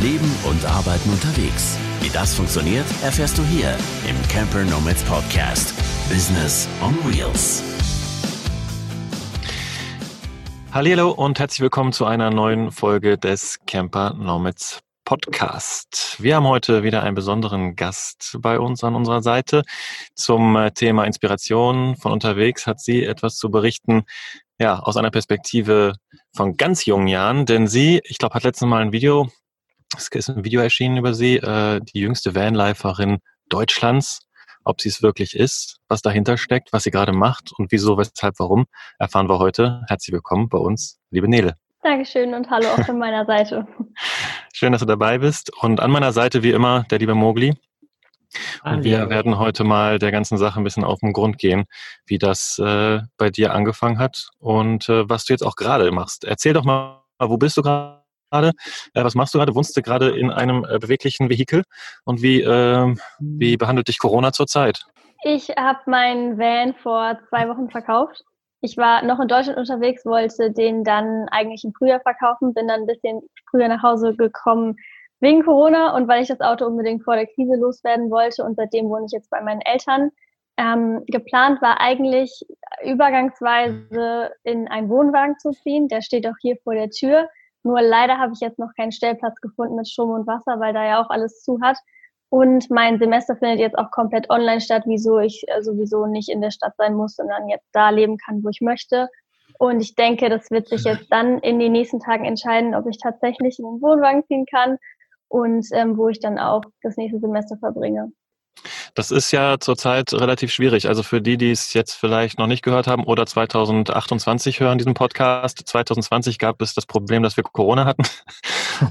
Leben und Arbeiten unterwegs. Wie das funktioniert, erfährst du hier im Camper Nomads Podcast. Business on Wheels. Hallo und herzlich willkommen zu einer neuen Folge des Camper Nomads Podcast. Wir haben heute wieder einen besonderen Gast bei uns an unserer Seite. Zum äh, Thema Inspiration von unterwegs hat sie etwas zu berichten, ja, aus einer Perspektive von ganz jungen Jahren, denn sie, ich glaube, hat letztes Mal ein Video, es ist ein Video erschienen über sie, äh, die jüngste Vanliferin Deutschlands. Ob sie es wirklich ist, was dahinter steckt, was sie gerade macht und wieso, weshalb, warum, erfahren wir heute. Herzlich willkommen bei uns, liebe Nele. Dankeschön und hallo auch von meiner Seite. Schön, dass du dabei bist. Und an meiner Seite wie immer der liebe Mogli. Und wir werden heute mal der ganzen Sache ein bisschen auf den Grund gehen, wie das äh, bei dir angefangen hat und äh, was du jetzt auch gerade machst. Erzähl doch mal, wo bist du gerade? Äh, was machst du gerade? Wohnst du gerade in einem äh, beweglichen Vehikel? Und wie, äh, wie behandelt dich Corona zurzeit? Ich habe meinen Van vor zwei Wochen verkauft. Ich war noch in Deutschland unterwegs, wollte den dann eigentlich im Frühjahr verkaufen, bin dann ein bisschen früher nach Hause gekommen, wegen Corona und weil ich das Auto unbedingt vor der Krise loswerden wollte und seitdem wohne ich jetzt bei meinen Eltern. Ähm, geplant war eigentlich übergangsweise in einen Wohnwagen zu ziehen. Der steht auch hier vor der Tür. Nur leider habe ich jetzt noch keinen Stellplatz gefunden mit Strom und Wasser, weil da ja auch alles zu hat. Und mein Semester findet jetzt auch komplett online statt, wieso ich äh, sowieso nicht in der Stadt sein muss, sondern jetzt da leben kann, wo ich möchte. Und ich denke, das wird sich jetzt dann in den nächsten Tagen entscheiden, ob ich tatsächlich in den Wohnwagen ziehen kann und ähm, wo ich dann auch das nächste Semester verbringe. Das ist ja zurzeit relativ schwierig. Also für die, die es jetzt vielleicht noch nicht gehört haben oder 2028 hören diesen Podcast. 2020 gab es das Problem, dass wir Corona hatten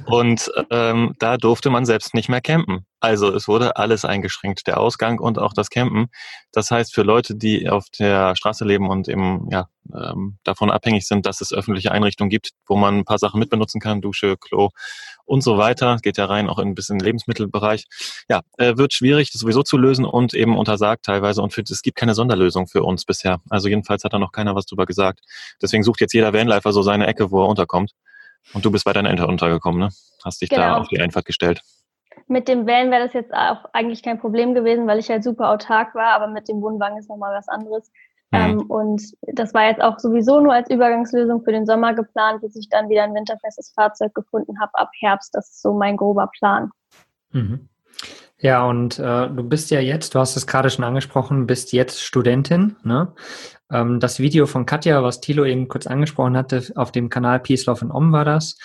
und ähm, da durfte man selbst nicht mehr campen. Also es wurde alles eingeschränkt, der Ausgang und auch das Campen. Das heißt, für Leute, die auf der Straße leben und eben ja, ähm, davon abhängig sind, dass es öffentliche Einrichtungen gibt, wo man ein paar Sachen mitbenutzen kann, Dusche, Klo und so weiter, geht ja rein auch in ein bisschen Lebensmittelbereich. Ja, äh, wird schwierig, das sowieso zu lösen und eben untersagt teilweise. Und für, es gibt keine Sonderlösung für uns bisher. Also jedenfalls hat da noch keiner was drüber gesagt. Deswegen sucht jetzt jeder Vanlifer so seine Ecke, wo er unterkommt. Und du bist bei deinen Eltern untergekommen, ne? Hast dich genau. da auf die Einfahrt gestellt mit dem Van wäre das jetzt auch eigentlich kein Problem gewesen, weil ich halt super autark war, aber mit dem Wohnwagen ist nochmal was anderes. Mhm. Ähm, und das war jetzt auch sowieso nur als Übergangslösung für den Sommer geplant, bis ich dann wieder ein winterfestes Fahrzeug gefunden habe ab Herbst. Das ist so mein grober Plan. Mhm. Ja, und äh, du bist ja jetzt, du hast es gerade schon angesprochen, bist jetzt Studentin. Ne? Ähm, das Video von Katja, was Thilo eben kurz angesprochen hatte, auf dem Kanal Peace, Love and Om war das,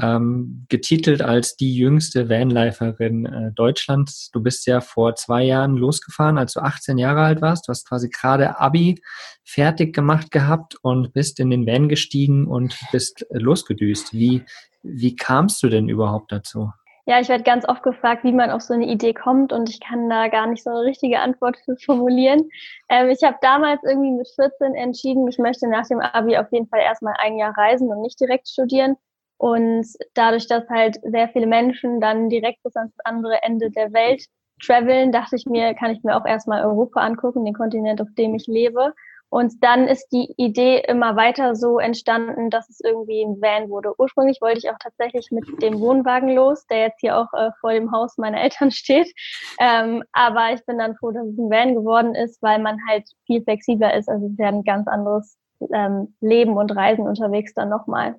ähm, getitelt als die jüngste Vanliferin äh, Deutschlands. Du bist ja vor zwei Jahren losgefahren, als du 18 Jahre alt warst. Du hast quasi gerade Abi fertig gemacht gehabt und bist in den Van gestiegen und bist äh, losgedüst. Wie, wie kamst du denn überhaupt dazu? Ja, ich werde ganz oft gefragt, wie man auf so eine Idee kommt und ich kann da gar nicht so eine richtige Antwort für formulieren. Ähm, ich habe damals irgendwie mit 14 entschieden, ich möchte nach dem Abi auf jeden Fall erstmal ein Jahr reisen und nicht direkt studieren. Und dadurch, dass halt sehr viele Menschen dann direkt bis ans andere Ende der Welt traveln, dachte ich mir, kann ich mir auch erstmal Europa angucken, den Kontinent, auf dem ich lebe. Und dann ist die Idee immer weiter so entstanden, dass es irgendwie ein Van wurde. Ursprünglich wollte ich auch tatsächlich mit dem Wohnwagen los, der jetzt hier auch äh, vor dem Haus meiner Eltern steht. Ähm, aber ich bin dann froh, dass es ein Van geworden ist, weil man halt viel flexibler ist. Also es ist ja ein ganz anderes ähm, Leben und Reisen unterwegs dann nochmal.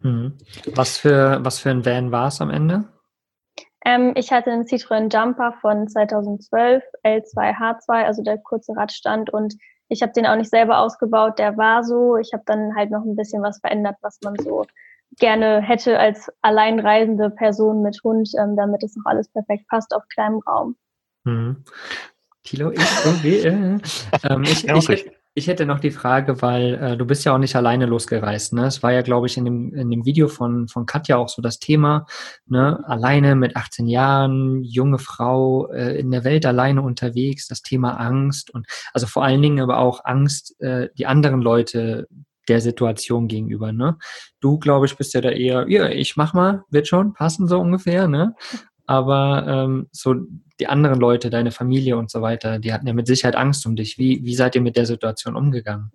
Mhm. Was, für, was für ein Van war es am Ende? Ähm, ich hatte einen Citroën Jumper von 2012, L2H2, also der kurze Radstand und ich habe den auch nicht selber ausgebaut, der war so. Ich habe dann halt noch ein bisschen was verändert, was man so gerne hätte als alleinreisende Person mit Hund, ähm, damit es noch alles perfekt passt auf kleinem Raum. Mhm. Kilo, ich, okay, äh, ähm, ich, ich, ich hätte noch die Frage, weil äh, du bist ja auch nicht alleine losgereist. Ne? Es war ja, glaube ich, in dem, in dem Video von, von Katja auch so das Thema. Ne? Alleine mit 18 Jahren, junge Frau, äh, in der Welt alleine unterwegs, das Thema Angst und also vor allen Dingen aber auch Angst, äh, die anderen Leute der Situation gegenüber. Ne? Du, glaube ich, bist ja da eher, ja, ich mach mal, wird schon passen so ungefähr. Ne? Aber ähm, so die anderen Leute, deine Familie und so weiter, die hatten ja mit Sicherheit Angst um dich. Wie, wie seid ihr mit der Situation umgegangen?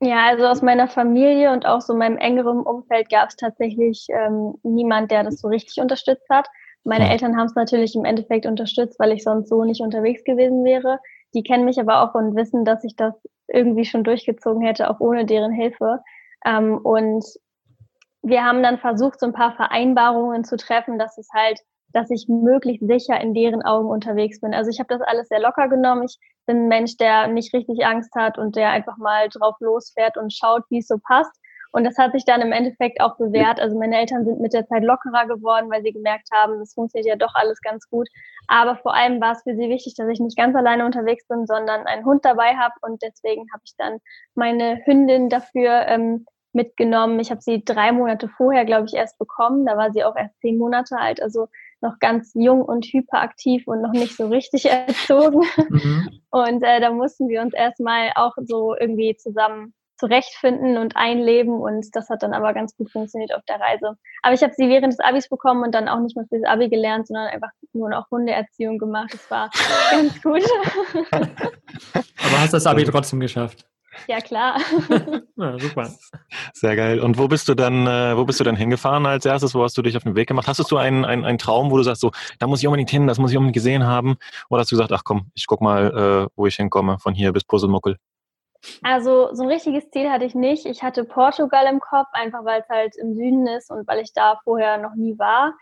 Ja, also aus meiner Familie und auch so meinem engeren Umfeld gab es tatsächlich ähm, niemand, der das so richtig unterstützt hat. Meine. Eltern haben es natürlich im Endeffekt unterstützt, weil ich sonst so nicht unterwegs gewesen wäre. Die kennen mich aber auch und wissen, dass ich das irgendwie schon durchgezogen hätte, auch ohne deren Hilfe. Ähm, und wir haben dann versucht, so ein paar Vereinbarungen zu treffen, dass es halt, dass ich möglichst sicher in deren Augen unterwegs bin. Also ich habe das alles sehr locker genommen. Ich bin ein Mensch, der nicht richtig Angst hat und der einfach mal drauf losfährt und schaut, wie es so passt. Und das hat sich dann im Endeffekt auch bewährt. Also meine Eltern sind mit der Zeit lockerer geworden, weil sie gemerkt haben, es funktioniert ja doch alles ganz gut. Aber vor allem war es für sie wichtig, dass ich nicht ganz alleine unterwegs bin, sondern einen Hund dabei habe. Und deswegen habe ich dann meine Hündin dafür ähm, mitgenommen. Ich habe sie drei Monate vorher, glaube ich, erst bekommen. Da war sie auch erst zehn Monate alt, also noch ganz jung und hyperaktiv und noch nicht so richtig erzogen. Mhm. Und äh, da mussten wir uns erstmal auch so irgendwie zusammen zurechtfinden und einleben und das hat dann aber ganz gut funktioniert auf der Reise. Aber ich habe sie während des Abis bekommen und dann auch nicht mehr fürs Abi gelernt, sondern einfach nur noch Hundeerziehung gemacht. Das war ganz gut. aber hast das Abi trotzdem geschafft? Ja, klar. ja, super. Sehr geil. Und wo bist du dann, äh, wo bist du dann hingefahren als erstes? Wo hast du dich auf den Weg gemacht? Hast du einen, einen, einen Traum, wo du sagst, so, da muss ich unbedingt hin, das muss ich unbedingt gesehen haben? Oder hast du gesagt, ach komm, ich guck mal, äh, wo ich hinkomme, von hier bis Puzzlemuckel? Also so ein richtiges Ziel hatte ich nicht. Ich hatte Portugal im Kopf, einfach weil es halt im Süden ist und weil ich da vorher noch nie war.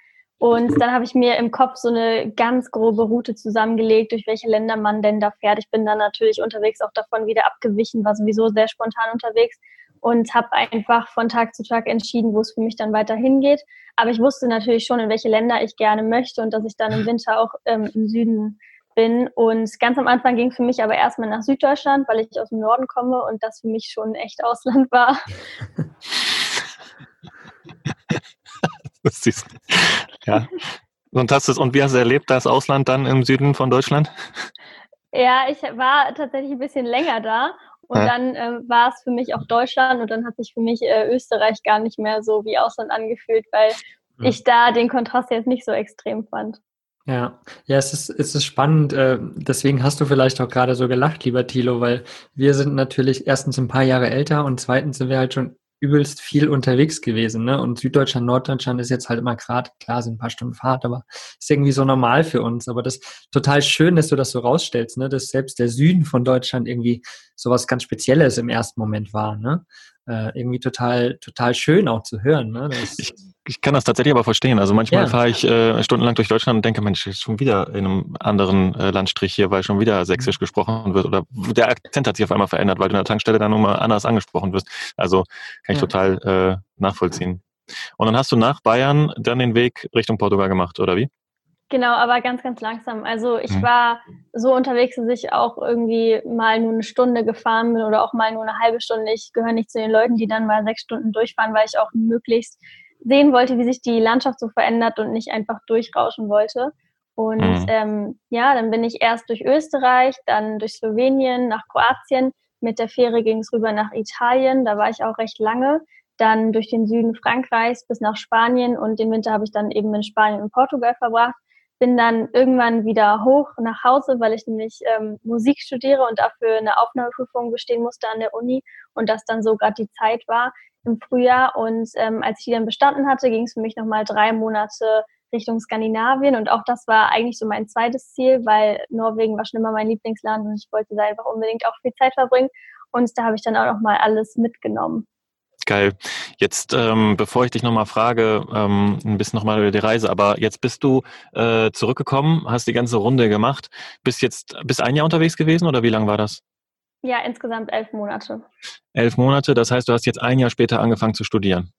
Und dann habe ich mir im Kopf so eine ganz grobe Route zusammengelegt, durch welche Länder man denn da fährt. Ich bin dann natürlich unterwegs auch davon wieder abgewichen, war sowieso sehr spontan unterwegs und habe einfach von Tag zu Tag entschieden, wo es für mich dann weiter hingeht. Aber ich wusste natürlich schon, in welche Länder ich gerne möchte und dass ich dann im Winter auch ähm, im Süden bin. Und ganz am Anfang ging für mich aber erstmal nach Süddeutschland, weil ich aus dem Norden komme und das für mich schon echt Ausland war. das ist, ja. Und, hast du, und wie hast du erlebt, das Ausland dann im Süden von Deutschland? Ja, ich war tatsächlich ein bisschen länger da und ja. dann äh, war es für mich auch Deutschland und dann hat sich für mich äh, Österreich gar nicht mehr so wie Ausland angefühlt, weil ja. ich da den Kontrast jetzt nicht so extrem fand. Ja, ja, es ist, es ist spannend. Äh, deswegen hast du vielleicht auch gerade so gelacht, lieber Thilo, weil wir sind natürlich erstens ein paar Jahre älter und zweitens sind wir halt schon übelst viel unterwegs gewesen. Ne? Und Süddeutschland, Norddeutschland ist jetzt halt immer gerade, klar, sind ein paar Stunden Fahrt, aber ist irgendwie so normal für uns. Aber das ist total schön, dass du das so rausstellst, ne? dass selbst der Süden von Deutschland irgendwie sowas ganz Spezielles im ersten Moment war. Ne? Äh, irgendwie total, total schön auch zu hören. Ne? Das, ich, ich kann das tatsächlich aber verstehen. Also manchmal ja. fahre ich äh, stundenlang durch Deutschland und denke, Mensch, ist schon wieder in einem anderen äh, Landstrich hier, weil schon wieder Sächsisch mhm. gesprochen wird oder der Akzent hat sich auf einmal verändert, weil du in der Tankstelle dann nochmal anders angesprochen wirst. Also kann ich ja. total äh, nachvollziehen. Und dann hast du nach Bayern dann den Weg Richtung Portugal gemacht, oder wie? Genau, aber ganz, ganz langsam. Also ich mhm. war so unterwegs, dass ich auch irgendwie mal nur eine Stunde gefahren bin oder auch mal nur eine halbe Stunde. Ich gehöre nicht zu den Leuten, die dann mal sechs Stunden durchfahren, weil ich auch möglichst sehen wollte, wie sich die Landschaft so verändert und nicht einfach durchrauschen wollte. Und mhm. ähm, ja, dann bin ich erst durch Österreich, dann durch Slowenien, nach Kroatien. Mit der Fähre ging es rüber nach Italien, da war ich auch recht lange. Dann durch den Süden Frankreichs bis nach Spanien und den Winter habe ich dann eben in Spanien und Portugal verbracht. Bin dann irgendwann wieder hoch nach Hause, weil ich nämlich ähm, Musik studiere und dafür eine Aufnahmeprüfung bestehen musste an der Uni und das dann so gerade die Zeit war, im Frühjahr. Und ähm, als ich die dann bestanden hatte, ging es für mich nochmal drei Monate Richtung Skandinavien. Und auch das war eigentlich so mein zweites Ziel, weil Norwegen war schon immer mein Lieblingsland und ich wollte da einfach unbedingt auch viel Zeit verbringen. Und da habe ich dann auch nochmal alles mitgenommen. Geil. Jetzt, ähm, bevor ich dich nochmal frage, ähm, ein bisschen nochmal über die Reise, aber jetzt bist du äh, zurückgekommen, hast die ganze Runde gemacht, bist jetzt bis ein Jahr unterwegs gewesen oder wie lang war das? Ja, insgesamt elf Monate. Elf Monate, das heißt, du hast jetzt ein Jahr später angefangen zu studieren.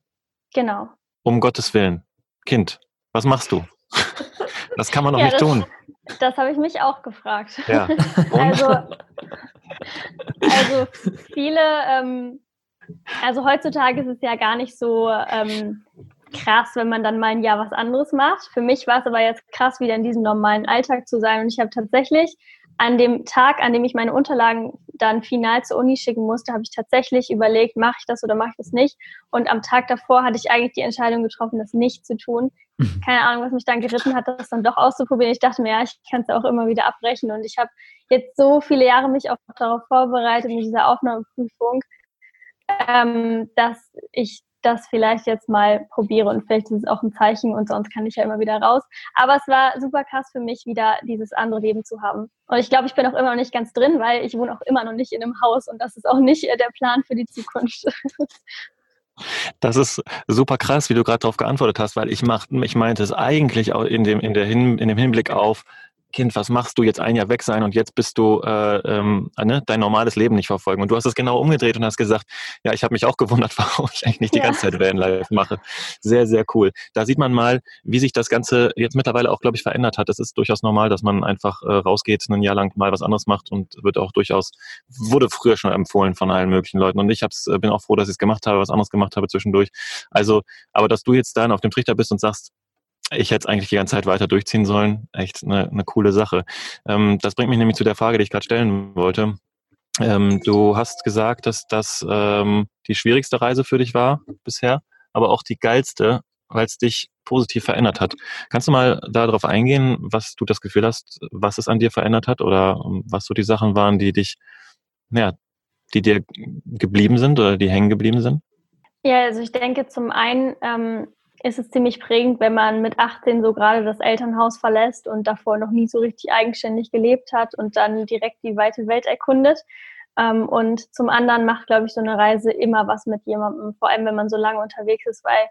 Genau. Um Gottes Willen. Kind, was machst du? Das kann man doch ja, nicht das, tun. Das habe ich mich auch gefragt. Ja. also, also viele, ähm, also heutzutage ist es ja gar nicht so ähm, krass, wenn man dann mal ein Jahr was anderes macht. Für mich war es aber jetzt krass, wieder in diesem normalen Alltag zu sein. Und ich habe tatsächlich an dem Tag, an dem ich meine Unterlagen dann final zur Uni schicken musste, habe ich tatsächlich überlegt, mache ich das oder mache ich das nicht. Und am Tag davor hatte ich eigentlich die Entscheidung getroffen, das nicht zu tun. Mhm. Keine Ahnung, was mich dann geritten hat, das dann doch auszuprobieren. Ich dachte mir, ja, ich kann es auch immer wieder abbrechen. Und ich habe jetzt so viele Jahre mich auch darauf vorbereitet mit dieser Aufnahmeprüfung. ähm, dass ich das vielleicht jetzt mal probiere und vielleicht ist es auch ein Zeichen und sonst kann ich ja immer wieder raus. Aber es war super krass für mich, wieder dieses andere Leben zu haben. Und ich glaube, ich bin auch immer noch nicht ganz drin, weil ich wohne auch immer noch nicht in einem Haus und das ist auch nicht der Plan für die Zukunft. Das ist super krass, wie du gerade darauf geantwortet hast, weil ich, mach, ich meinte es eigentlich auch in dem, in, der Hin, in dem Hinblick auf, Kind, was machst du jetzt ein Jahr weg sein und jetzt bist du äh, ähm, ne, dein normales Leben nicht verfolgen. Und du hast es genau umgedreht und hast gesagt, ja, ich habe mich auch gewundert, warum ich eigentlich nicht die ja. ganze Zeit Vanlife mache. Sehr, sehr cool. Da sieht man mal, wie sich das Ganze jetzt mittlerweile auch, glaube ich, verändert hat. Es ist durchaus normal, dass man einfach äh, rausgeht, ein Jahr lang mal was anderes macht und wird auch durchaus, wurde früher schon empfohlen von allen möglichen Leuten. Und ich hab's, äh, bin auch froh, dass ich es gemacht habe, was anderes gemacht habe zwischendurch. Also, aber dass du jetzt dann auf dem Trichter bist und sagst, ich hätte es eigentlich die ganze Zeit weiter durchziehen sollen. Echt eine, eine coole Sache. Ähm, das bringt mich nämlich zu der Frage, die ich gerade stellen wollte. Ähm, du hast gesagt, dass das ähm, die schwierigste Reise für dich war bisher, aber auch die geilste, weil es dich positiv verändert hat. Kannst du mal darauf eingehen, was du das Gefühl hast, was es an dir verändert hat oder ähm, was so die Sachen waren, die dich, ja, die dir geblieben sind oder die hängen geblieben sind? Ja, also ich denke zum einen ähm, ist es ziemlich prägend, wenn man mit 18 so gerade das Elternhaus verlässt und davor noch nie so richtig eigenständig gelebt hat und dann direkt die weite Welt erkundet. Ähm, und zum anderen macht, glaube ich, so eine Reise immer was mit jemandem, vor allem wenn man so lange unterwegs ist, weil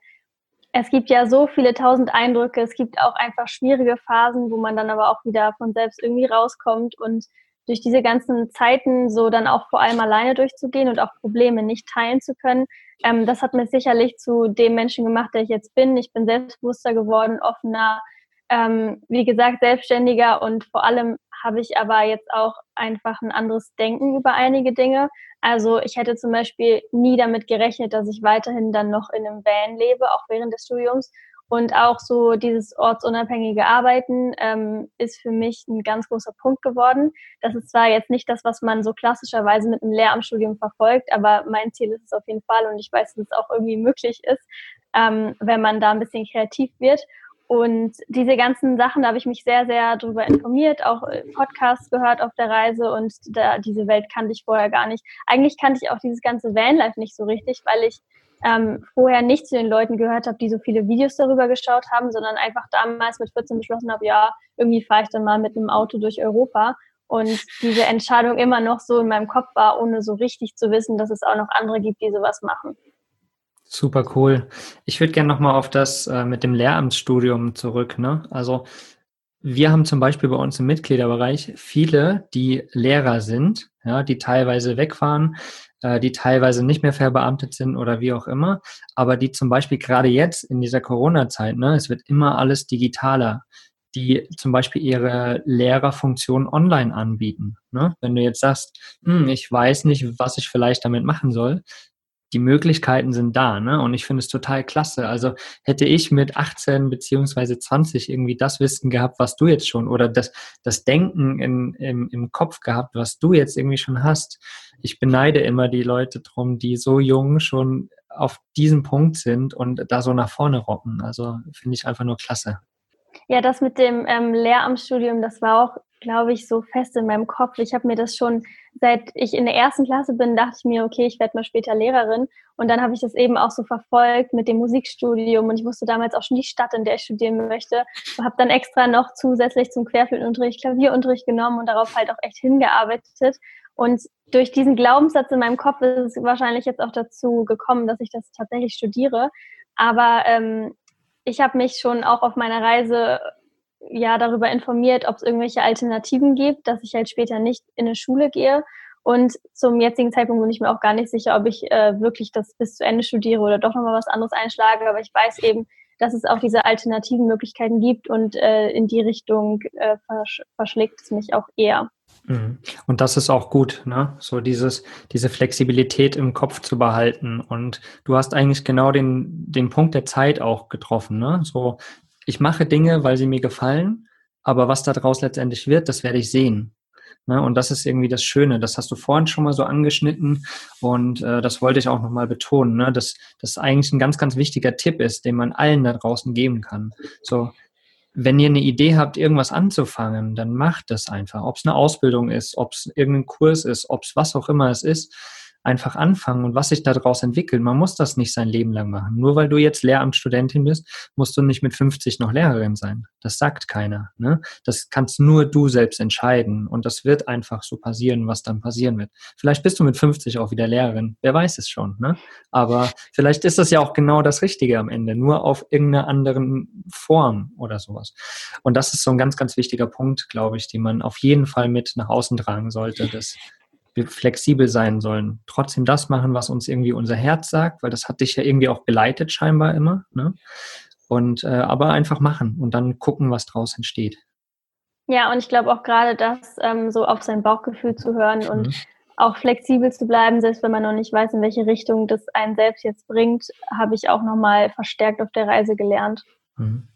es gibt ja so viele tausend Eindrücke, es gibt auch einfach schwierige Phasen, wo man dann aber auch wieder von selbst irgendwie rauskommt und durch diese ganzen Zeiten so dann auch vor allem alleine durchzugehen und auch Probleme nicht teilen zu können, ähm, das hat mich sicherlich zu dem Menschen gemacht, der ich jetzt bin. Ich bin selbstbewusster geworden, offener, ähm, wie gesagt, selbstständiger und vor allem habe ich aber jetzt auch einfach ein anderes Denken über einige Dinge. Also ich hätte zum Beispiel nie damit gerechnet, dass ich weiterhin dann noch in einem Van lebe, auch während des Studiums und auch so dieses ortsunabhängige Arbeiten ähm, ist für mich ein ganz großer Punkt geworden. Das ist zwar jetzt nicht das, was man so klassischerweise mit einem Lehramtsstudium verfolgt, aber mein Ziel ist es auf jeden Fall und ich weiß, dass es auch irgendwie möglich ist, ähm, wenn man da ein bisschen kreativ wird. Und diese ganzen Sachen, da habe ich mich sehr, sehr darüber informiert, auch Podcasts gehört auf der Reise und da, diese Welt kannte ich vorher gar nicht. Eigentlich kannte ich auch dieses ganze Vanlife nicht so richtig, weil ich ähm, vorher nicht zu den Leuten gehört habe, die so viele Videos darüber geschaut haben, sondern einfach damals mit 14 beschlossen habe, ja, irgendwie fahre ich dann mal mit einem Auto durch Europa. Und diese Entscheidung immer noch so in meinem Kopf war, ohne so richtig zu wissen, dass es auch noch andere gibt, die sowas machen. Super cool. Ich würde gerne nochmal auf das äh, mit dem Lehramtsstudium zurück. Ne? Also wir haben zum Beispiel bei uns im Mitgliederbereich viele, die Lehrer sind, ja, die teilweise wegfahren, die teilweise nicht mehr verbeamtet sind oder wie auch immer, aber die zum Beispiel gerade jetzt in dieser Corona-Zeit, ne, es wird immer alles digitaler, die zum Beispiel ihre Lehrerfunktion online anbieten. Ne? Wenn du jetzt sagst, hm, ich weiß nicht, was ich vielleicht damit machen soll, die Möglichkeiten sind da, ne? Und ich finde es total klasse. Also hätte ich mit 18 beziehungsweise 20 irgendwie das Wissen gehabt, was du jetzt schon, oder das, das Denken in, im, im Kopf gehabt, was du jetzt irgendwie schon hast. Ich beneide immer die Leute drum, die so jung schon auf diesem Punkt sind und da so nach vorne rocken. Also finde ich einfach nur klasse. Ja, das mit dem ähm, Lehramtsstudium, das war auch, glaube ich, so fest in meinem Kopf. Ich habe mir das schon, seit ich in der ersten Klasse bin, dachte ich mir, okay, ich werde mal später Lehrerin. Und dann habe ich das eben auch so verfolgt mit dem Musikstudium und ich wusste damals auch schon die Stadt, in der ich studieren möchte. Und habe dann extra noch zusätzlich zum Querflötenunterricht Klavierunterricht genommen und darauf halt auch echt hingearbeitet. Und durch diesen Glaubenssatz in meinem Kopf ist es wahrscheinlich jetzt auch dazu gekommen, dass ich das tatsächlich studiere. Aber ähm, ich habe mich schon auch auf meiner Reise ja darüber informiert, ob es irgendwelche Alternativen gibt, dass ich halt später nicht in eine Schule gehe. Und zum jetzigen Zeitpunkt bin ich mir auch gar nicht sicher, ob ich äh, wirklich das bis zu Ende studiere oder doch nochmal was anderes einschlage. Aber ich weiß eben, dass es auch diese alternativen Möglichkeiten gibt und äh, in die Richtung äh, versch verschlägt es mich auch eher. Mhm. Und das ist auch gut, ne? So dieses, diese Flexibilität im Kopf zu behalten. Und du hast eigentlich genau den, den Punkt der Zeit auch getroffen, ne? So, ich mache Dinge, weil sie mir gefallen, aber was daraus letztendlich wird, das werde ich sehen. Ne? Und das ist irgendwie das Schöne. Das hast du vorhin schon mal so angeschnitten und äh, das wollte ich auch nochmal betonen, ne? dass das eigentlich ein ganz, ganz wichtiger Tipp ist, den man allen da draußen geben kann. So, wenn ihr eine Idee habt, irgendwas anzufangen, dann macht das einfach. Ob es eine Ausbildung ist, ob es irgendein Kurs ist, ob es was auch immer es ist. Einfach anfangen und was sich daraus entwickelt. Man muss das nicht sein Leben lang machen. Nur weil du jetzt Lehramtsstudentin bist, musst du nicht mit 50 noch Lehrerin sein. Das sagt keiner. Ne? Das kannst nur du selbst entscheiden und das wird einfach so passieren, was dann passieren wird. Vielleicht bist du mit 50 auch wieder Lehrerin. Wer weiß es schon. Ne? Aber vielleicht ist das ja auch genau das Richtige am Ende, nur auf irgendeiner anderen Form oder sowas. Und das ist so ein ganz, ganz wichtiger Punkt, glaube ich, den man auf jeden Fall mit nach außen tragen sollte, dass wir flexibel sein sollen. Trotzdem das machen, was uns irgendwie unser Herz sagt, weil das hat dich ja irgendwie auch geleitet scheinbar immer. Ne? Und äh, aber einfach machen und dann gucken, was draus entsteht. Ja, und ich glaube auch gerade das, ähm, so auf sein Bauchgefühl zu hören und mhm. auch flexibel zu bleiben, selbst wenn man noch nicht weiß, in welche Richtung das einen selbst jetzt bringt, habe ich auch nochmal verstärkt auf der Reise gelernt. Mhm.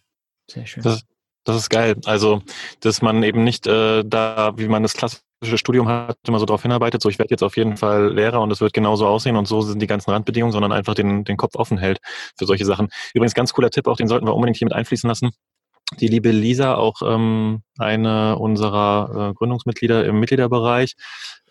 Sehr schön. Das, das ist geil. Also, dass man eben nicht äh, da, wie man das klassische Studium hat, immer so darauf hinarbeitet, so ich werde jetzt auf jeden Fall Lehrer und es wird genauso aussehen und so sind die ganzen Randbedingungen, sondern einfach den, den Kopf offen hält für solche Sachen. Übrigens, ganz cooler Tipp, auch den sollten wir unbedingt hier mit einfließen lassen. Die liebe Lisa, auch ähm, eine unserer äh, Gründungsmitglieder im Mitgliederbereich,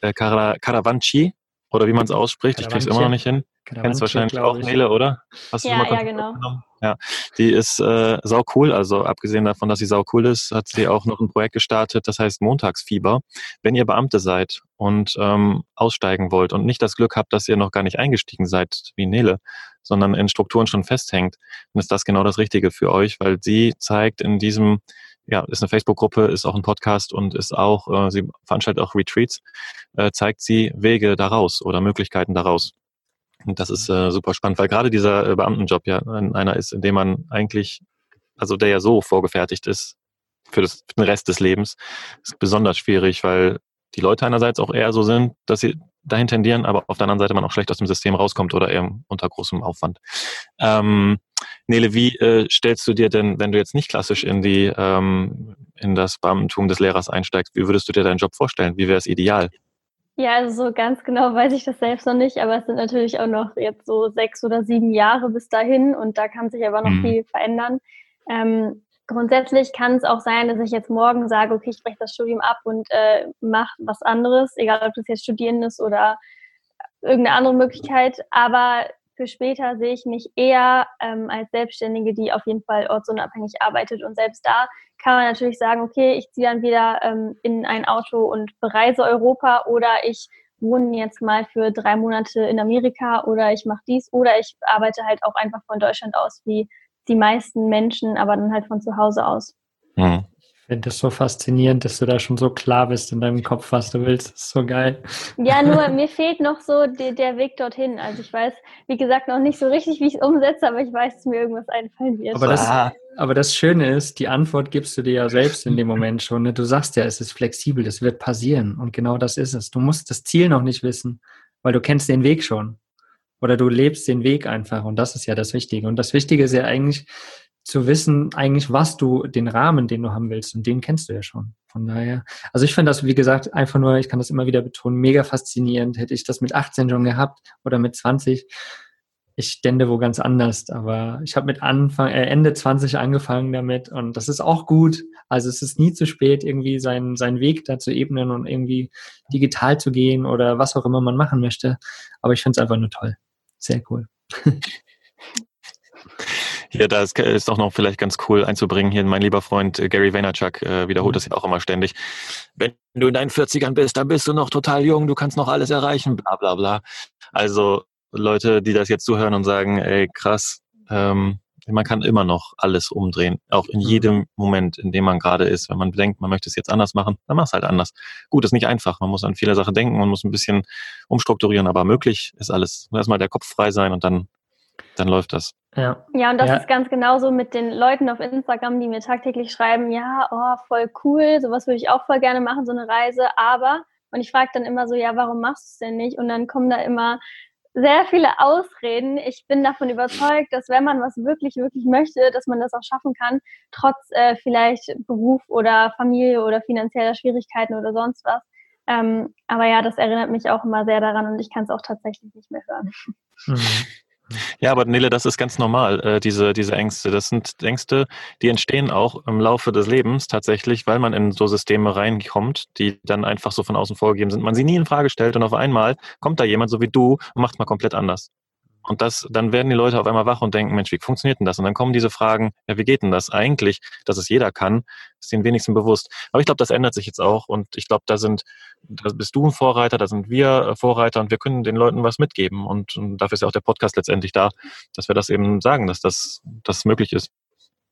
äh, Caravanci, oder wie man es ausspricht, ich kriege es immer noch nicht hin. Kennst wahrscheinlich auch, Nele, oder? Hast du ja, ja, genau. Ja, die ist äh, sau cool. Also abgesehen davon, dass sie sau cool ist, hat sie auch noch ein Projekt gestartet, das heißt Montagsfieber. Wenn ihr Beamte seid und ähm, aussteigen wollt und nicht das Glück habt, dass ihr noch gar nicht eingestiegen seid wie Nele, sondern in Strukturen schon festhängt, dann ist das genau das Richtige für euch, weil sie zeigt in diesem ja, ist eine Facebook-Gruppe, ist auch ein Podcast und ist auch, äh, sie veranstaltet auch Retreats, äh, zeigt sie Wege daraus oder Möglichkeiten daraus. Und das ist äh, super spannend, weil gerade dieser äh, Beamtenjob ja einer ist, in dem man eigentlich, also der ja so vorgefertigt ist für, das, für den Rest des Lebens, ist besonders schwierig, weil die Leute einerseits auch eher so sind, dass sie dahin tendieren, aber auf der anderen Seite man auch schlecht aus dem System rauskommt oder eher unter großem Aufwand. Ähm, Nele, wie äh, stellst du dir denn, wenn du jetzt nicht klassisch in die ähm, in das Beamtentum des Lehrers einsteigst, wie würdest du dir deinen Job vorstellen? Wie wäre es ideal? Ja, also so ganz genau weiß ich das selbst noch nicht, aber es sind natürlich auch noch jetzt so sechs oder sieben Jahre bis dahin und da kann sich aber noch mhm. viel verändern. Ähm, grundsätzlich kann es auch sein, dass ich jetzt morgen sage, okay, ich breche das Studium ab und äh, mache was anderes, egal ob das jetzt Studieren ist oder irgendeine andere Möglichkeit. Aber für später sehe ich mich eher ähm, als Selbstständige, die auf jeden Fall ortsunabhängig arbeitet. Und selbst da kann man natürlich sagen, okay, ich ziehe dann wieder ähm, in ein Auto und bereise Europa oder ich wohne jetzt mal für drei Monate in Amerika oder ich mache dies oder ich arbeite halt auch einfach von Deutschland aus wie die meisten Menschen, aber dann halt von zu Hause aus. Mhm. Ich finde das so faszinierend, dass du da schon so klar bist in deinem Kopf, was du willst. Das ist so geil. Ja, nur mir fehlt noch so die, der Weg dorthin. Also ich weiß, wie gesagt, noch nicht so richtig, wie ich es umsetze, aber ich weiß, dass mir irgendwas einfallen wird. Aber das, ah. aber das Schöne ist, die Antwort gibst du dir ja selbst in dem Moment schon. Ne? Du sagst ja, es ist flexibel, das wird passieren. Und genau das ist es. Du musst das Ziel noch nicht wissen, weil du kennst den Weg schon. Oder du lebst den Weg einfach. Und das ist ja das Wichtige. Und das Wichtige ist ja eigentlich, zu wissen, eigentlich, was du, den Rahmen, den du haben willst, und den kennst du ja schon. Von daher, also ich finde das, wie gesagt, einfach nur, ich kann das immer wieder betonen, mega faszinierend. Hätte ich das mit 18 schon gehabt oder mit 20, ich stände wo ganz anders. Aber ich habe mit Anfang, äh, Ende 20 angefangen damit und das ist auch gut. Also es ist nie zu spät, irgendwie seinen, seinen Weg da zu ebnen und irgendwie digital zu gehen oder was auch immer man machen möchte. Aber ich finde es einfach nur toll. Sehr cool. Hier, da ist, ist auch noch vielleicht ganz cool einzubringen. Hier mein lieber Freund äh, Gary Vaynerchuk äh, wiederholt das ja auch immer ständig. Wenn du in deinen 40ern bist, dann bist du noch total jung, du kannst noch alles erreichen, bla bla bla. Also Leute, die das jetzt zuhören und sagen, ey, krass, ähm, man kann immer noch alles umdrehen, auch in mhm. jedem Moment, in dem man gerade ist. Wenn man denkt, man möchte es jetzt anders machen, dann mach es halt anders. Gut, ist nicht einfach. Man muss an viele Sachen denken, man muss ein bisschen umstrukturieren, aber möglich ist alles. Erstmal der Kopf frei sein und dann dann läuft das. Ja, ja und das ja. ist ganz genauso mit den Leuten auf Instagram, die mir tagtäglich schreiben, ja, oh, voll cool, sowas würde ich auch voll gerne machen, so eine Reise, aber, und ich frage dann immer so, ja, warum machst du es denn nicht? Und dann kommen da immer sehr viele Ausreden. Ich bin davon überzeugt, dass wenn man was wirklich, wirklich möchte, dass man das auch schaffen kann, trotz äh, vielleicht Beruf oder Familie oder finanzieller Schwierigkeiten oder sonst was. Ähm, aber ja, das erinnert mich auch immer sehr daran und ich kann es auch tatsächlich nicht mehr hören. Mhm. Ja, aber Nele, das ist ganz normal, äh, diese, diese Ängste. Das sind Ängste, die entstehen auch im Laufe des Lebens tatsächlich, weil man in so Systeme reinkommt, die dann einfach so von außen vorgegeben sind. Man sie nie in Frage stellt und auf einmal kommt da jemand so wie du und macht mal komplett anders. Und das, dann werden die Leute auf einmal wach und denken, Mensch, wie funktioniert denn das? Und dann kommen diese Fragen, ja, wie geht denn das eigentlich, dass es jeder kann, ist den wenigsten bewusst. Aber ich glaube, das ändert sich jetzt auch und ich glaube, da sind, da bist du ein Vorreiter, da sind wir äh, Vorreiter und wir können den Leuten was mitgeben. Und, und dafür ist ja auch der Podcast letztendlich da, dass wir das eben sagen, dass das, das möglich ist.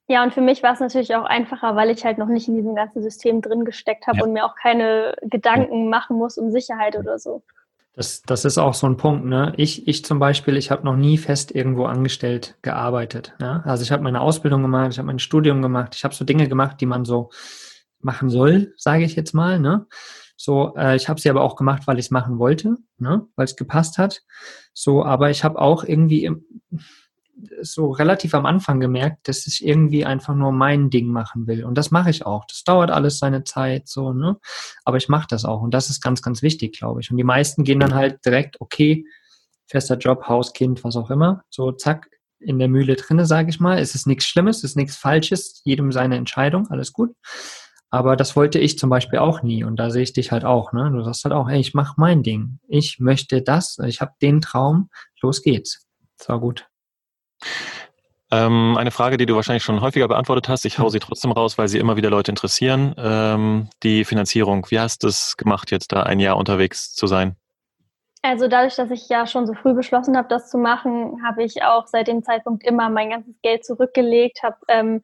Ja, und für mich war es natürlich auch einfacher, weil ich halt noch nicht in diesem ganzen System drin gesteckt habe ja. und mir auch keine Gedanken machen muss um Sicherheit oder so. Das, das ist auch so ein Punkt. Ne? Ich, ich zum Beispiel, ich habe noch nie fest irgendwo angestellt gearbeitet. Ja? Also ich habe meine Ausbildung gemacht, ich habe mein Studium gemacht, ich habe so Dinge gemacht, die man so machen soll, sage ich jetzt mal. Ne? So, äh, ich habe sie aber auch gemacht, weil ich es machen wollte, ne? weil es gepasst hat. So, aber ich habe auch irgendwie im, so relativ am Anfang gemerkt, dass ich irgendwie einfach nur mein Ding machen will. Und das mache ich auch. Das dauert alles seine Zeit, so, ne? Aber ich mache das auch. Und das ist ganz, ganz wichtig, glaube ich. Und die meisten gehen dann halt direkt, okay, fester Job, Haus, Kind, was auch immer. So, zack, in der Mühle drinne, sage ich mal. Es ist nichts Schlimmes, es ist nichts Falsches, jedem seine Entscheidung, alles gut. Aber das wollte ich zum Beispiel auch nie. Und da sehe ich dich halt auch. Ne? Du sagst halt auch, ey, ich mache mein Ding. Ich möchte das, ich habe den Traum, los geht's. Das war gut. Ähm, eine Frage, die du wahrscheinlich schon häufiger beantwortet hast. Ich hau sie trotzdem raus, weil sie immer wieder Leute interessieren. Ähm, die Finanzierung. Wie hast du es gemacht, jetzt da ein Jahr unterwegs zu sein? Also dadurch, dass ich ja schon so früh beschlossen habe, das zu machen, habe ich auch seit dem Zeitpunkt immer mein ganzes Geld zurückgelegt, habe ähm,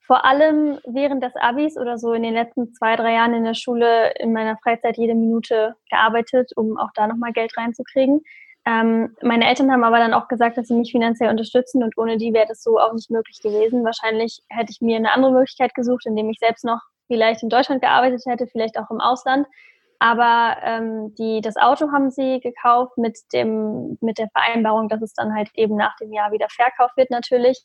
vor allem während des Abis oder so in den letzten zwei, drei Jahren in der Schule in meiner Freizeit jede Minute gearbeitet, um auch da nochmal Geld reinzukriegen. Ähm, meine Eltern haben aber dann auch gesagt, dass sie mich finanziell unterstützen und ohne die wäre das so auch nicht möglich gewesen. Wahrscheinlich hätte ich mir eine andere Möglichkeit gesucht, indem ich selbst noch vielleicht in Deutschland gearbeitet hätte, vielleicht auch im Ausland. Aber ähm, die, das Auto haben sie gekauft mit, dem, mit der Vereinbarung, dass es dann halt eben nach dem Jahr wieder verkauft wird natürlich.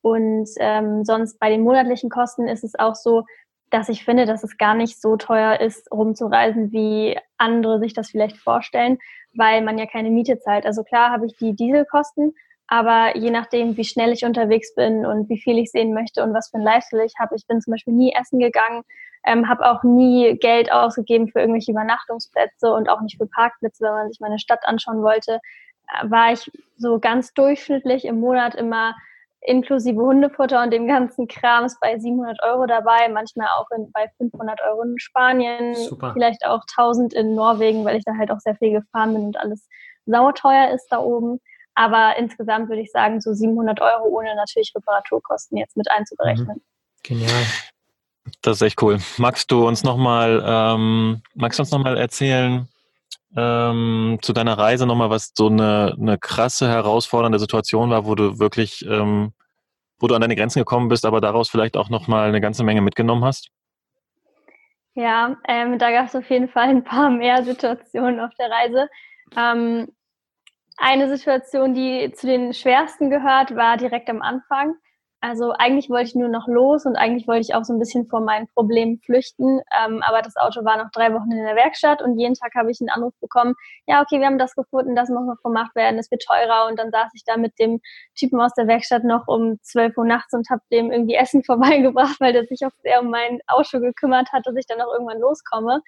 Und ähm, sonst bei den monatlichen Kosten ist es auch so, dass ich finde, dass es gar nicht so teuer ist, rumzureisen, wie andere sich das vielleicht vorstellen, weil man ja keine Miete zahlt. Also klar habe ich die Dieselkosten, aber je nachdem, wie schnell ich unterwegs bin und wie viel ich sehen möchte und was für ein Lifestyle ich habe, ich bin zum Beispiel nie essen gegangen, ähm, habe auch nie Geld ausgegeben für irgendwelche Übernachtungsplätze und auch nicht für Parkplätze, wenn man sich meine Stadt anschauen wollte, äh, war ich so ganz durchschnittlich im Monat immer inklusive Hundefutter und dem ganzen Kram ist bei 700 Euro dabei, manchmal auch in, bei 500 Euro in Spanien, Super. vielleicht auch 1000 in Norwegen, weil ich da halt auch sehr viel gefahren bin und alles sauteuer ist da oben. Aber insgesamt würde ich sagen, so 700 Euro ohne natürlich Reparaturkosten jetzt mit einzuberechnen. Mhm. Genial. Das ist echt cool. Magst du uns nochmal, ähm, magst du uns nochmal erzählen, ähm, zu deiner Reise nochmal, was so eine, eine krasse, herausfordernde Situation war, wo du wirklich, ähm, wo du an deine Grenzen gekommen bist, aber daraus vielleicht auch nochmal eine ganze Menge mitgenommen hast? Ja, ähm, da gab es auf jeden Fall ein paar mehr Situationen auf der Reise. Ähm, eine Situation, die zu den schwersten gehört, war direkt am Anfang. Also eigentlich wollte ich nur noch los und eigentlich wollte ich auch so ein bisschen vor meinen Problemen flüchten. Ähm, aber das Auto war noch drei Wochen in der Werkstatt und jeden Tag habe ich einen Anruf bekommen, ja, okay, wir haben das gefunden, das muss noch gemacht werden, es wird teurer. Und dann saß ich da mit dem Typen aus der Werkstatt noch um 12 Uhr nachts und habe dem irgendwie Essen vorbeigebracht, weil der sich auch sehr um mein Auto gekümmert hat, dass ich dann auch irgendwann loskomme.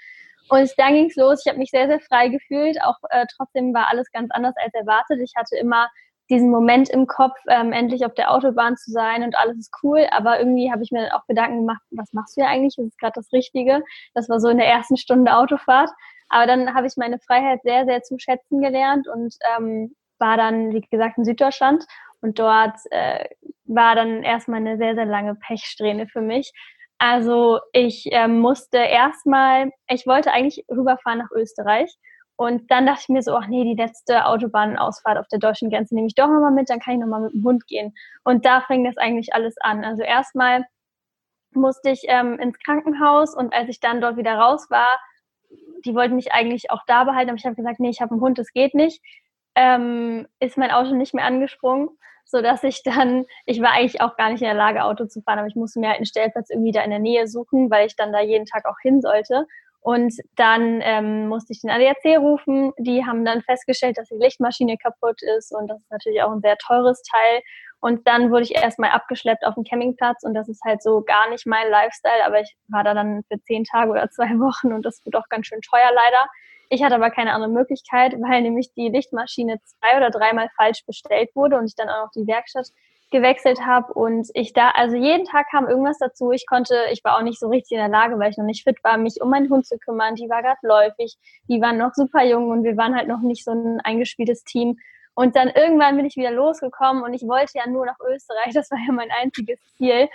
Und dann ging's los. Ich habe mich sehr, sehr frei gefühlt. Auch äh, trotzdem war alles ganz anders als erwartet. Ich hatte immer diesen Moment im Kopf, ähm, endlich auf der Autobahn zu sein und alles ist cool. Aber irgendwie habe ich mir auch Gedanken gemacht, was machst du ja eigentlich? Ist gerade das Richtige. Das war so in der ersten Stunde Autofahrt. Aber dann habe ich meine Freiheit sehr, sehr zu schätzen gelernt und ähm, war dann, wie gesagt, in Süddeutschland. Und dort äh, war dann erstmal eine sehr, sehr lange Pechsträhne für mich. Also ich ähm, musste erstmal, ich wollte eigentlich rüberfahren nach Österreich und dann dachte ich mir so, ach nee, die letzte Autobahnausfahrt auf der deutschen Grenze nehme ich doch nochmal mit, dann kann ich nochmal mit dem Hund gehen. Und da fing das eigentlich alles an. Also erstmal musste ich ähm, ins Krankenhaus und als ich dann dort wieder raus war, die wollten mich eigentlich auch da behalten, aber ich habe gesagt, nee, ich habe einen Hund, das geht nicht. Ähm, ist mein Auto nicht mehr angesprungen, sodass ich dann, ich war eigentlich auch gar nicht in der Lage, Auto zu fahren, aber ich musste mir halt einen Stellplatz irgendwie da in der Nähe suchen, weil ich dann da jeden Tag auch hin sollte. Und dann ähm, musste ich den ADAC rufen. Die haben dann festgestellt, dass die Lichtmaschine kaputt ist und das ist natürlich auch ein sehr teures Teil. Und dann wurde ich erstmal abgeschleppt auf den Campingplatz und das ist halt so gar nicht mein Lifestyle, aber ich war da dann für zehn Tage oder zwei Wochen und das wird auch ganz schön teuer leider. Ich hatte aber keine andere Möglichkeit, weil nämlich die Lichtmaschine zwei oder dreimal falsch bestellt wurde und ich dann auch noch die Werkstatt gewechselt habe und ich da, also jeden Tag kam irgendwas dazu. Ich konnte, ich war auch nicht so richtig in der Lage, weil ich noch nicht fit war, mich um meinen Hund zu kümmern. Die war gerade läufig, die waren noch super jung und wir waren halt noch nicht so ein eingespieltes Team. Und dann irgendwann bin ich wieder losgekommen und ich wollte ja nur nach Österreich. Das war ja mein einziges Ziel.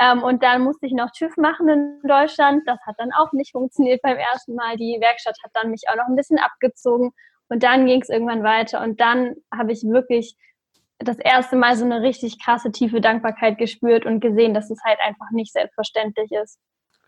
Ähm, und dann musste ich noch TÜV machen in Deutschland. Das hat dann auch nicht funktioniert beim ersten Mal. Die Werkstatt hat dann mich auch noch ein bisschen abgezogen. Und dann ging es irgendwann weiter. Und dann habe ich wirklich das erste Mal so eine richtig krasse, tiefe Dankbarkeit gespürt und gesehen, dass es halt einfach nicht selbstverständlich ist.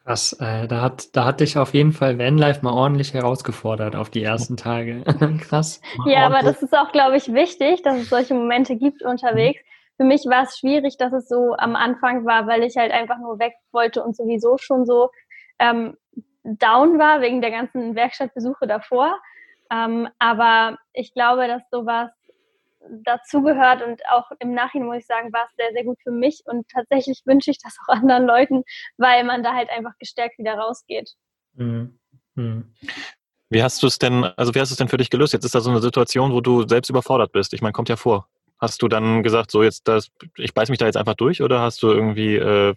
Krass, äh, da hat, da hat dich auf jeden Fall Vanlife mal ordentlich herausgefordert auf die ersten Tage. Krass. Ja, aber das ist auch, glaube ich, wichtig, dass es solche Momente gibt unterwegs. Für mich war es schwierig, dass es so am Anfang war, weil ich halt einfach nur weg wollte und sowieso schon so ähm, down war wegen der ganzen Werkstattbesuche davor. Ähm, aber ich glaube, dass sowas dazugehört und auch im Nachhinein muss ich sagen, war es sehr, sehr gut für mich und tatsächlich wünsche ich das auch anderen Leuten, weil man da halt einfach gestärkt wieder rausgeht. Mhm. Mhm. Wie hast du es denn, also wie hast du es denn für dich gelöst? Jetzt ist da so eine Situation, wo du selbst überfordert bist. Ich meine, kommt ja vor. Hast du dann gesagt, so jetzt das, ich beiß mich da jetzt einfach durch oder hast du irgendwie, äh,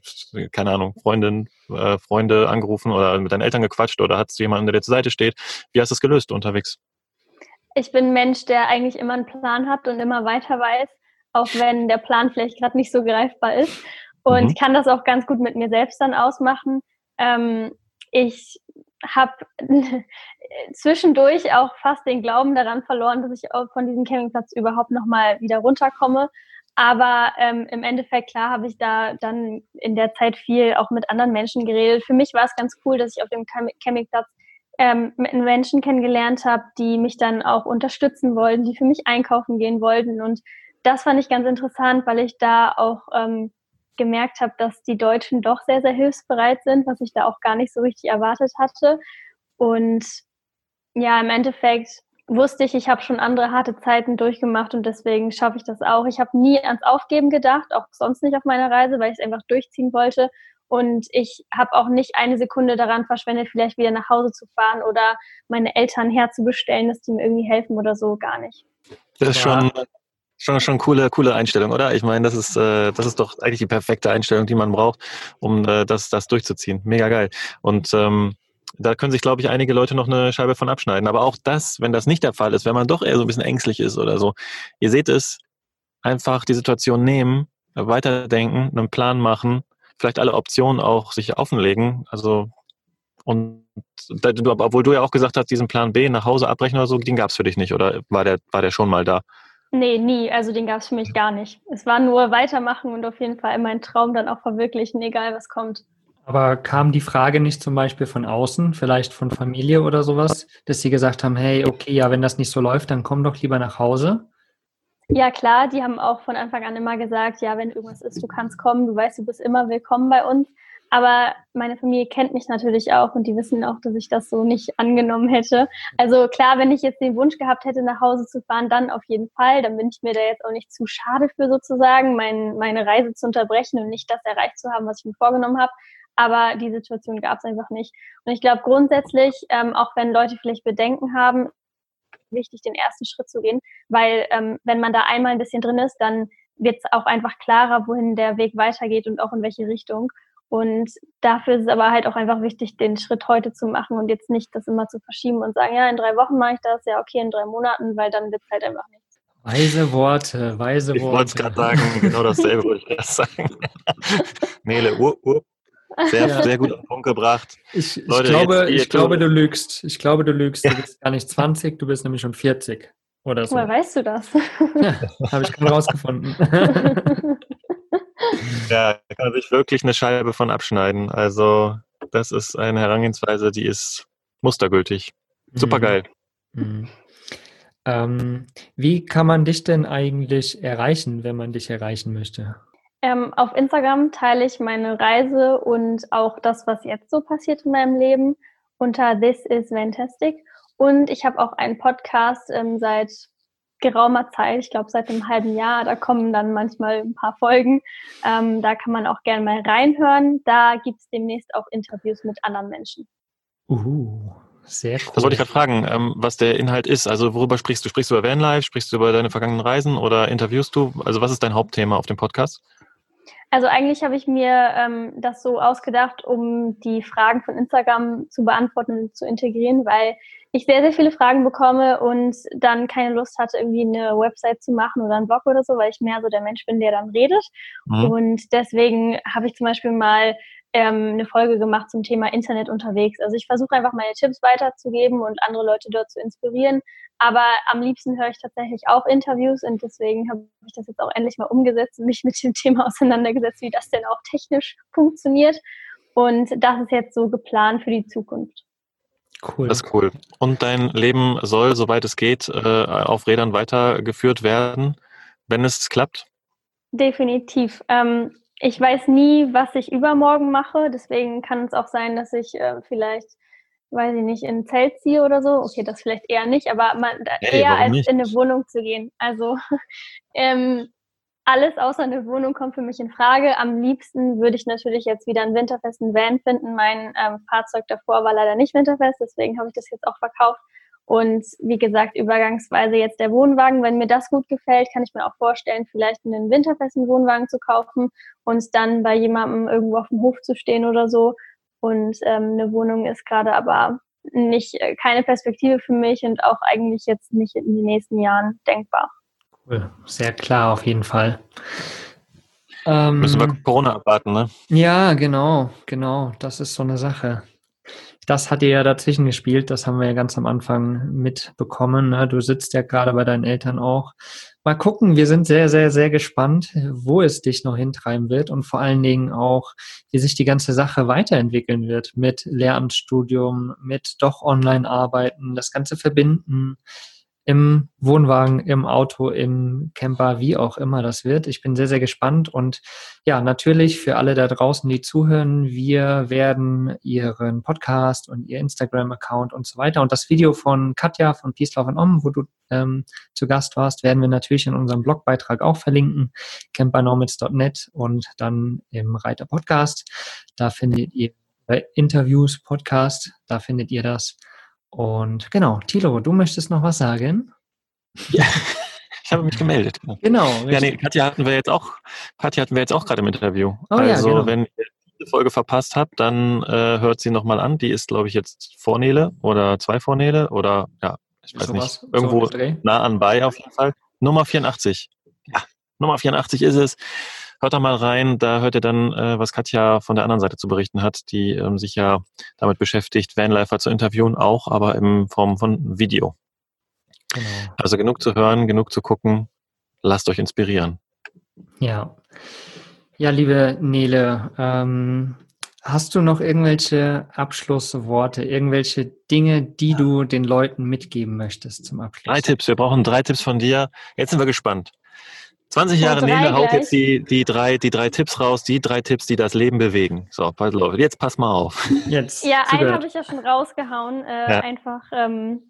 keine Ahnung, Freundin, äh, Freunde angerufen oder mit deinen Eltern gequatscht oder hast du jemanden, der dir zur Seite steht? Wie hast du es gelöst unterwegs? Ich bin ein Mensch, der eigentlich immer einen Plan hat und immer weiter weiß, auch wenn der Plan vielleicht gerade nicht so greifbar ist. Und mhm. kann das auch ganz gut mit mir selbst dann ausmachen. Ähm, ich habe zwischendurch auch fast den Glauben daran verloren, dass ich auch von diesem Campingplatz überhaupt nochmal wieder runterkomme. Aber ähm, im Endeffekt, klar, habe ich da dann in der Zeit viel auch mit anderen Menschen geredet. Für mich war es ganz cool, dass ich auf dem Campingplatz ähm, Menschen kennengelernt habe, die mich dann auch unterstützen wollten, die für mich einkaufen gehen wollten. Und das fand ich ganz interessant, weil ich da auch ähm, gemerkt habe, dass die Deutschen doch sehr, sehr hilfsbereit sind, was ich da auch gar nicht so richtig erwartet hatte. Und ja, im Endeffekt wusste ich, ich habe schon andere harte Zeiten durchgemacht und deswegen schaffe ich das auch. Ich habe nie ans Aufgeben gedacht, auch sonst nicht auf meiner Reise, weil ich es einfach durchziehen wollte und ich habe auch nicht eine Sekunde daran verschwendet, vielleicht wieder nach Hause zu fahren oder meine Eltern herzubestellen, dass die mir irgendwie helfen oder so, gar nicht. Das ist schon, schon, schon coole, coole Einstellung, oder? Ich meine, das ist, äh, das ist doch eigentlich die perfekte Einstellung, die man braucht, um äh, das, das durchzuziehen. Mega geil. Und ähm, da können sich, glaube ich, einige Leute noch eine Scheibe von abschneiden. Aber auch das, wenn das nicht der Fall ist, wenn man doch eher so ein bisschen ängstlich ist oder so, ihr seht es, einfach die Situation nehmen, weiterdenken, einen Plan machen vielleicht alle Optionen auch sich offenlegen. Also und du, obwohl du ja auch gesagt hast, diesen Plan B nach Hause abbrechen oder so, den gab es für dich nicht, oder war der, war der schon mal da? Nee, nie. Also den gab es für mich gar nicht. Es war nur weitermachen und auf jeden Fall meinen Traum dann auch verwirklichen, egal was kommt. Aber kam die Frage nicht zum Beispiel von außen, vielleicht von Familie oder sowas, dass sie gesagt haben, hey, okay, ja, wenn das nicht so läuft, dann komm doch lieber nach Hause? Ja, klar, die haben auch von Anfang an immer gesagt, ja, wenn irgendwas ist, du kannst kommen, du weißt, du bist immer willkommen bei uns. Aber meine Familie kennt mich natürlich auch und die wissen auch, dass ich das so nicht angenommen hätte. Also klar, wenn ich jetzt den Wunsch gehabt hätte, nach Hause zu fahren, dann auf jeden Fall. Dann bin ich mir da jetzt auch nicht zu schade für sozusagen, mein, meine Reise zu unterbrechen und nicht das erreicht zu haben, was ich mir vorgenommen habe. Aber die Situation gab es einfach nicht. Und ich glaube grundsätzlich, ähm, auch wenn Leute vielleicht Bedenken haben, wichtig, den ersten Schritt zu gehen, weil ähm, wenn man da einmal ein bisschen drin ist, dann wird es auch einfach klarer, wohin der Weg weitergeht und auch in welche Richtung. Und dafür ist es aber halt auch einfach wichtig, den Schritt heute zu machen und jetzt nicht das immer zu verschieben und sagen, ja, in drei Wochen mache ich das, ja, okay, in drei Monaten, weil dann wird es halt einfach nichts. Weise Worte, weise Worte. Ich wollte es gerade sagen, genau dasselbe wollte ich erst sagen. Nele, uh, uh. Sehr, ja. sehr gut auf den Punkt gebracht. Ich, ich Leute, glaube, ich glaube, du lügst. Ich glaube, du lügst. Ja. Du bist gar nicht 20, du bist nämlich schon 40 oder so. Woher weißt du das? Ja, habe ich gerade rausgefunden. ja, da kann man sich wirklich eine Scheibe von abschneiden. Also, das ist eine Herangehensweise, die ist mustergültig. Super geil. Mhm. Mhm. Ähm, wie kann man dich denn eigentlich erreichen, wenn man dich erreichen möchte? Ähm, auf Instagram teile ich meine Reise und auch das, was jetzt so passiert in meinem Leben. unter This is Fantastic. Und ich habe auch einen Podcast ähm, seit geraumer Zeit, ich glaube seit einem halben Jahr. Da kommen dann manchmal ein paar Folgen. Ähm, da kann man auch gerne mal reinhören. Da gibt es demnächst auch Interviews mit anderen Menschen. Uh, sehr cool. Das wollte ich gerade fragen, ähm, was der Inhalt ist. Also worüber sprichst du? Sprichst du über Vanlife? Sprichst du über deine vergangenen Reisen oder interviewst du? Also was ist dein Hauptthema auf dem Podcast? Also eigentlich habe ich mir ähm, das so ausgedacht, um die Fragen von Instagram zu beantworten und zu integrieren, weil ich sehr, sehr viele Fragen bekomme und dann keine Lust hatte, irgendwie eine Website zu machen oder einen Blog oder so, weil ich mehr so der Mensch bin, der dann redet. Mhm. Und deswegen habe ich zum Beispiel mal ähm, eine Folge gemacht zum Thema Internet unterwegs. Also ich versuche einfach meine Tipps weiterzugeben und andere Leute dort zu inspirieren. Aber am liebsten höre ich tatsächlich auch Interviews und deswegen habe ich das jetzt auch endlich mal umgesetzt und mich mit dem Thema auseinandergesetzt, wie das denn auch technisch funktioniert. Und das ist jetzt so geplant für die Zukunft. Cool. Das ist cool. Und dein Leben soll, soweit es geht, äh, auf Rädern weitergeführt werden, wenn es klappt? Definitiv. Ähm, ich weiß nie, was ich übermorgen mache. Deswegen kann es auch sein, dass ich äh, vielleicht, weiß ich nicht, in ein Zelt ziehe oder so. Okay, das vielleicht eher nicht, aber man, hey, eher als nicht? in eine Wohnung zu gehen. Also ähm, alles außer eine Wohnung kommt für mich in Frage. Am liebsten würde ich natürlich jetzt wieder einen winterfesten Van finden. Mein ähm, Fahrzeug davor war leider nicht winterfest, deswegen habe ich das jetzt auch verkauft. Und wie gesagt, übergangsweise jetzt der Wohnwagen. Wenn mir das gut gefällt, kann ich mir auch vorstellen, vielleicht einen winterfesten Wohnwagen zu kaufen und dann bei jemandem irgendwo auf dem Hof zu stehen oder so. Und ähm, eine Wohnung ist gerade aber nicht äh, keine Perspektive für mich und auch eigentlich jetzt nicht in den nächsten Jahren denkbar. Cool, sehr klar auf jeden Fall. Ähm, Müssen wir Corona abwarten, ne? Ja, genau, genau. Das ist so eine Sache. Das hat dir ja dazwischen gespielt, das haben wir ja ganz am Anfang mitbekommen. Ne? Du sitzt ja gerade bei deinen Eltern auch. Mal gucken, wir sind sehr, sehr, sehr gespannt, wo es dich noch hintreiben wird und vor allen Dingen auch, wie sich die ganze Sache weiterentwickeln wird mit Lehramtsstudium, mit doch Online-Arbeiten, das Ganze verbinden im Wohnwagen, im Auto, im Camper, wie auch immer das wird. Ich bin sehr, sehr gespannt und ja, natürlich für alle da draußen, die zuhören, wir werden Ihren Podcast und Ihr Instagram-Account und so weiter und das Video von Katja von Peace Love and Om, wo du ähm, zu Gast warst, werden wir natürlich in unserem Blogbeitrag auch verlinken, campernomads.net und dann im Reiter Podcast. Da findet ihr Interviews, Podcast, da findet ihr das. Und genau, Tilo, du möchtest noch was sagen? Ja, ich habe mich gemeldet. Genau. Ja, nee, Katja hatten wir jetzt auch, Katja hatten wir jetzt auch gerade im Interview. Oh, also, ja, genau. wenn ihr diese Folge verpasst habt, dann äh, hört sie nochmal an. Die ist, glaube ich, jetzt Vornele oder zwei Vornele oder ja, ich weiß so nicht. Was? Irgendwo so nah an bei auf jeden Fall. Nummer 84. Ja, Nummer 84 ist es. Hört da mal rein, da hört ihr dann, äh, was Katja von der anderen Seite zu berichten hat, die ähm, sich ja damit beschäftigt, Vanlifer zu interviewen, auch, aber in Form von Video. Genau. Also genug zu hören, genug zu gucken. Lasst euch inspirieren. Ja. Ja, liebe Nele, ähm, hast du noch irgendwelche Abschlussworte, irgendwelche Dinge, die ja. du den Leuten mitgeben möchtest zum Abschluss? Drei Tipps. Wir brauchen drei Tipps von dir. Jetzt sind wir gespannt. 20 Jahre Nele haut jetzt die, die, drei, die drei Tipps raus, die drei Tipps, die das Leben bewegen. So, jetzt pass mal auf. Jetzt ja, einen habe ich ja schon rausgehauen. Äh, ja. Einfach ähm,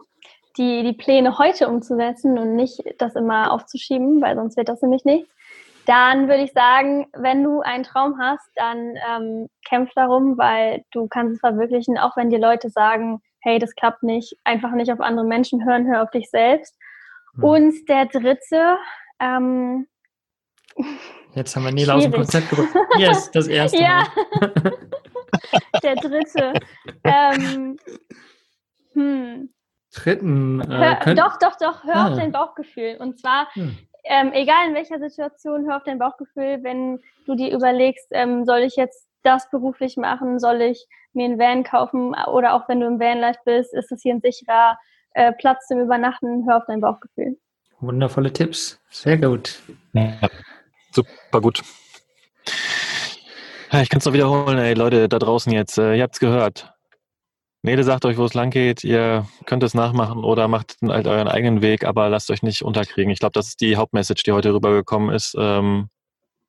die, die Pläne heute umzusetzen und nicht das immer aufzuschieben, weil sonst wird das nämlich nichts. Dann würde ich sagen, wenn du einen Traum hast, dann ähm, kämpf darum, weil du kannst es verwirklichen, auch wenn dir Leute sagen, hey, das klappt nicht, einfach nicht auf andere Menschen hören, hör auf dich selbst. Hm. Und der dritte, ähm, Jetzt haben wir Nela aus dem Konzept gebracht. Yes, das erste. ja. Der dritte. ähm, hm. Dritten. Äh, hör, doch, doch, doch. Hör ah. auf dein Bauchgefühl. Und zwar, hm. ähm, egal in welcher Situation, hör auf dein Bauchgefühl, wenn du dir überlegst, ähm, soll ich jetzt das beruflich machen, soll ich mir einen Van kaufen oder auch wenn du im Vanlife bist, ist es hier ein sicherer äh, Platz zum Übernachten, hör auf dein Bauchgefühl. Wundervolle Tipps. Sehr gut. Ja, super gut. Ich kann es noch wiederholen, ey, Leute da draußen jetzt. Äh, ihr habt es gehört. Nede sagt euch, wo es lang geht. Ihr könnt es nachmachen oder macht halt euren eigenen Weg, aber lasst euch nicht unterkriegen. Ich glaube, das ist die Hauptmessage, die heute rübergekommen ist. Ähm,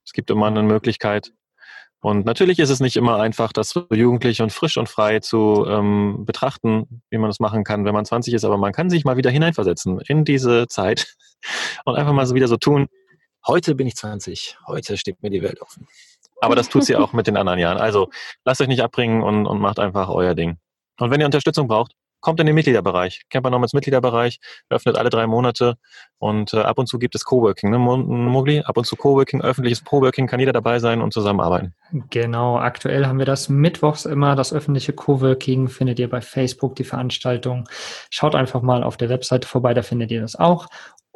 es gibt immer eine Möglichkeit Und natürlich ist es nicht immer einfach, das so jugendlich und frisch und frei zu ähm, betrachten, wie man das machen kann, wenn man 20 ist, aber man kann sich mal wieder hineinversetzen in diese Zeit und einfach mal so wieder so tun, heute bin ich 20, heute steht mir die Welt offen. Aber das tut sie auch mit den anderen Jahren. Also lasst euch nicht abbringen und, und macht einfach euer Ding. Und wenn ihr Unterstützung braucht, kommt in den Mitgliederbereich. Camper Nomads Mitgliederbereich, öffnet alle drei Monate und äh, ab und zu gibt es Coworking, ne, Mogli? Ab und zu Coworking, öffentliches Coworking, kann jeder dabei sein und zusammenarbeiten. Genau, aktuell haben wir das mittwochs immer, das öffentliche Coworking findet ihr bei Facebook, die Veranstaltung. Schaut einfach mal auf der Webseite vorbei, da findet ihr das auch.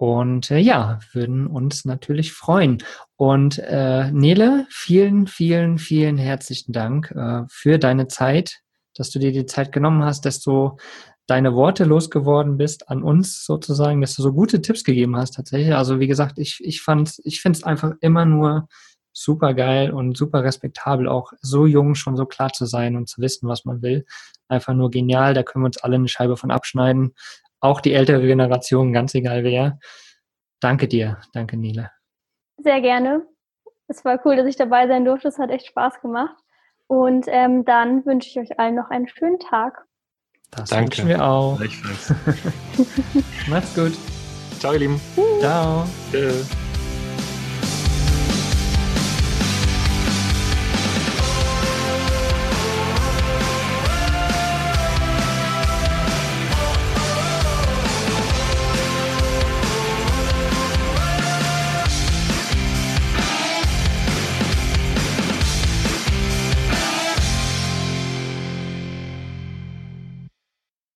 Und äh, ja, würden uns natürlich freuen. Und äh, Nele, vielen, vielen, vielen herzlichen Dank äh, für deine Zeit, dass du dir die Zeit genommen hast, dass du deine Worte losgeworden bist an uns sozusagen, dass du so gute Tipps gegeben hast tatsächlich. Also wie gesagt, ich, ich ich finde es einfach immer nur super geil und super respektabel, auch so jung schon so klar zu sein und zu wissen, was man will. Einfach nur genial, da können wir uns alle eine Scheibe von abschneiden. Auch die ältere Generation, ganz egal wer. Danke dir, danke Nile. Sehr gerne. Es war cool, dass ich dabei sein durfte. Es hat echt Spaß gemacht. Und ähm, dann wünsche ich euch allen noch einen schönen Tag. Das Danke. wünschen wir auch. Macht's gut. Ciao, ihr Lieben. Ciao. Tschüss.